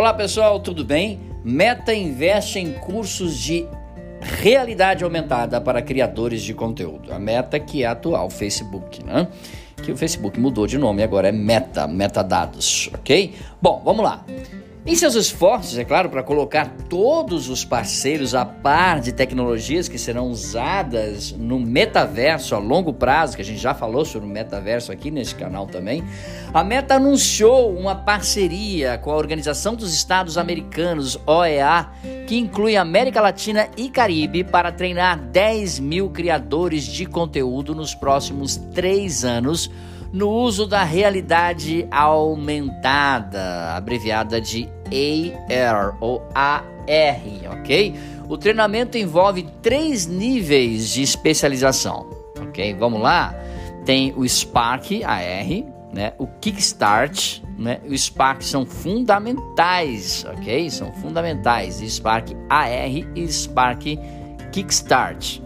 Olá pessoal, tudo bem? Meta investe em cursos de realidade aumentada para criadores de conteúdo. A Meta que é atual Facebook, né? Que o Facebook mudou de nome, agora é Meta, Metadados, ok? Bom, vamos lá. Em seus esforços, é claro, para colocar todos os parceiros a par de tecnologias que serão usadas no metaverso a longo prazo, que a gente já falou sobre o metaverso aqui nesse canal também, a Meta anunciou uma parceria com a Organização dos Estados Americanos, OEA, que inclui América Latina e Caribe, para treinar 10 mil criadores de conteúdo nos próximos três anos no uso da realidade aumentada, abreviada de AR ou AR, ok? O treinamento envolve três níveis de especialização, ok? Vamos lá? Tem o Spark AR, né? O Kickstart, né? O Spark são fundamentais, ok? São fundamentais. Spark AR e Spark Kickstart.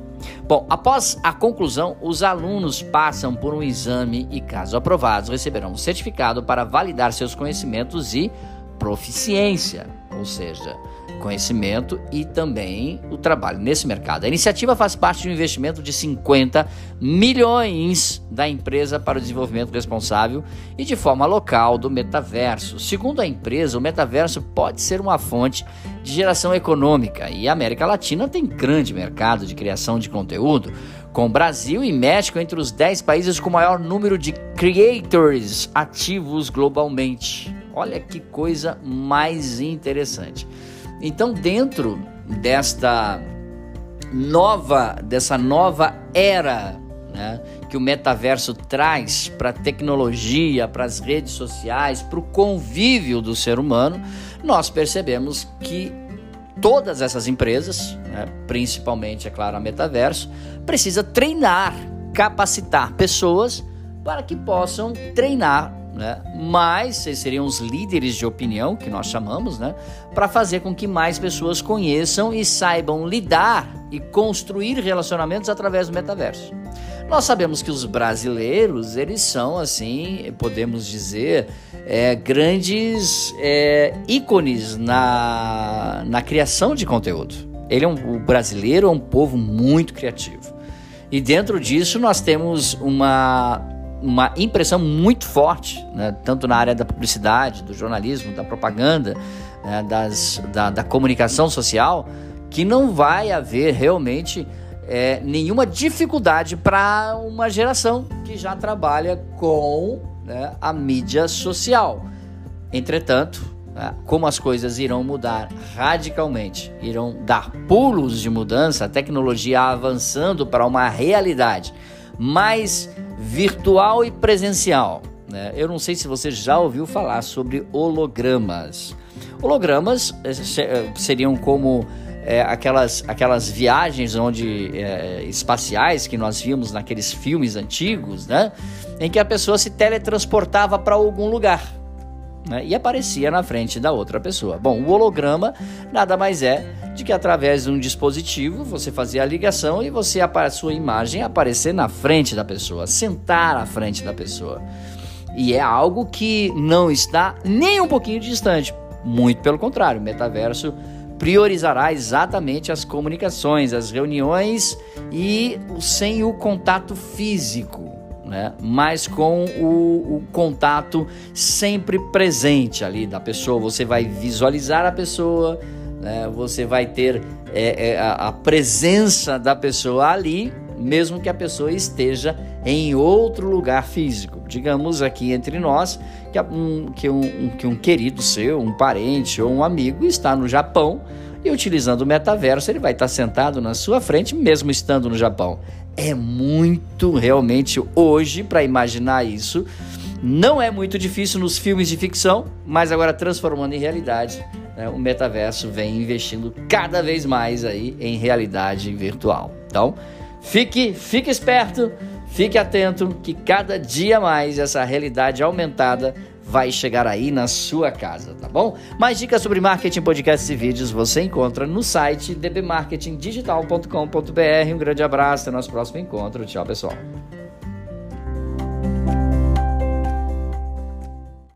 Bom, após a conclusão, os alunos passam por um exame e, caso aprovados, receberão um certificado para validar seus conhecimentos e proficiência, ou seja, conhecimento e também o trabalho nesse mercado. A iniciativa faz parte de um investimento de 50 milhões da empresa para o desenvolvimento responsável e de forma local do metaverso. Segundo a empresa, o metaverso pode ser uma fonte de geração econômica e a América Latina tem grande mercado de criação de conteúdo, com Brasil e México entre os 10 países com maior número de creators ativos globalmente. Olha que coisa mais interessante. Então, dentro desta nova, dessa nova era né, que o metaverso traz para a tecnologia, para as redes sociais, para o convívio do ser humano, nós percebemos que todas essas empresas, né, principalmente, é claro, a metaverso, precisa treinar, capacitar pessoas para que possam treinar né? Mas seriam os líderes de opinião, que nós chamamos, né? Para fazer com que mais pessoas conheçam e saibam lidar e construir relacionamentos através do metaverso. Nós sabemos que os brasileiros, eles são, assim, podemos dizer, é, grandes é, ícones na, na criação de conteúdo. Ele é um, o brasileiro é um povo muito criativo. E dentro disso nós temos uma uma impressão muito forte, né, tanto na área da publicidade, do jornalismo, da propaganda, né, das, da, da, comunicação social, que não vai haver realmente é, nenhuma dificuldade para uma geração que já trabalha com né, a mídia social. Entretanto, né, como as coisas irão mudar radicalmente, irão dar pulos de mudança, a tecnologia avançando para uma realidade mais virtual e presencial. Né? Eu não sei se você já ouviu falar sobre hologramas. Hologramas eh, eh, seriam como é, aquelas, aquelas viagens onde é, espaciais que nós vimos naqueles filmes antigos, né? Em que a pessoa se teletransportava para algum lugar né? e aparecia na frente da outra pessoa. Bom, o holograma nada mais é de que através de um dispositivo você fazia a ligação e você a sua imagem aparecer na frente da pessoa, sentar à frente da pessoa. E é algo que não está nem um pouquinho distante, muito pelo contrário, o metaverso priorizará exatamente as comunicações, as reuniões e sem o contato físico. Né? mas com o, o, contato sempre presente ali da pessoa. Você vai visualizar a pessoa, né? Você vai ter é, é, a, a presença da pessoa ali, mesmo que a pessoa esteja em outro lugar físico. Digamos aqui entre nós que um, que um, que um querido seu, um parente ou um amigo está no Japão e utilizando o metaverso ele vai estar sentado na sua frente, mesmo estando no Japão. É muito realmente hoje para imaginar isso. Não é muito difícil nos filmes de ficção, mas agora transformando em realidade né, o metaverso vem investindo cada vez mais aí em realidade virtual. Então, fique, fique esperto, fique atento que cada dia mais essa realidade aumentada vai chegar aí na sua casa, tá bom? Mais dicas sobre marketing, podcasts e vídeos você encontra no site dbmarketingdigital.com.br. Um grande abraço, até nosso próximo encontro. Tchau, pessoal.